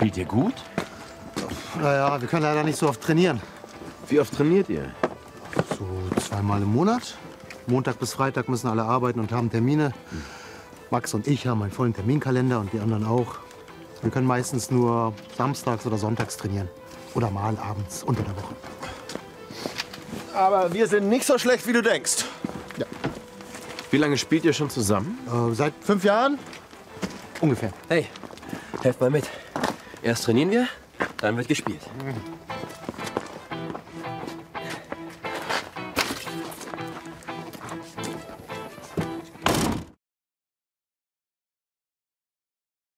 Spielt ihr gut? Naja, wir können leider nicht so oft trainieren. Wie oft trainiert ihr? So zweimal im Monat. Montag bis Freitag müssen alle arbeiten und haben Termine. Max und ich haben einen vollen Terminkalender und die anderen auch. Wir können meistens nur samstags oder sonntags trainieren. Oder mal abends unter der Woche. Aber wir sind nicht so schlecht, wie du denkst. Wie lange spielt ihr schon zusammen? Äh, seit fünf Jahren? Ungefähr. Hey, helft mal mit. Erst trainieren wir, dann wird gespielt. Mhm.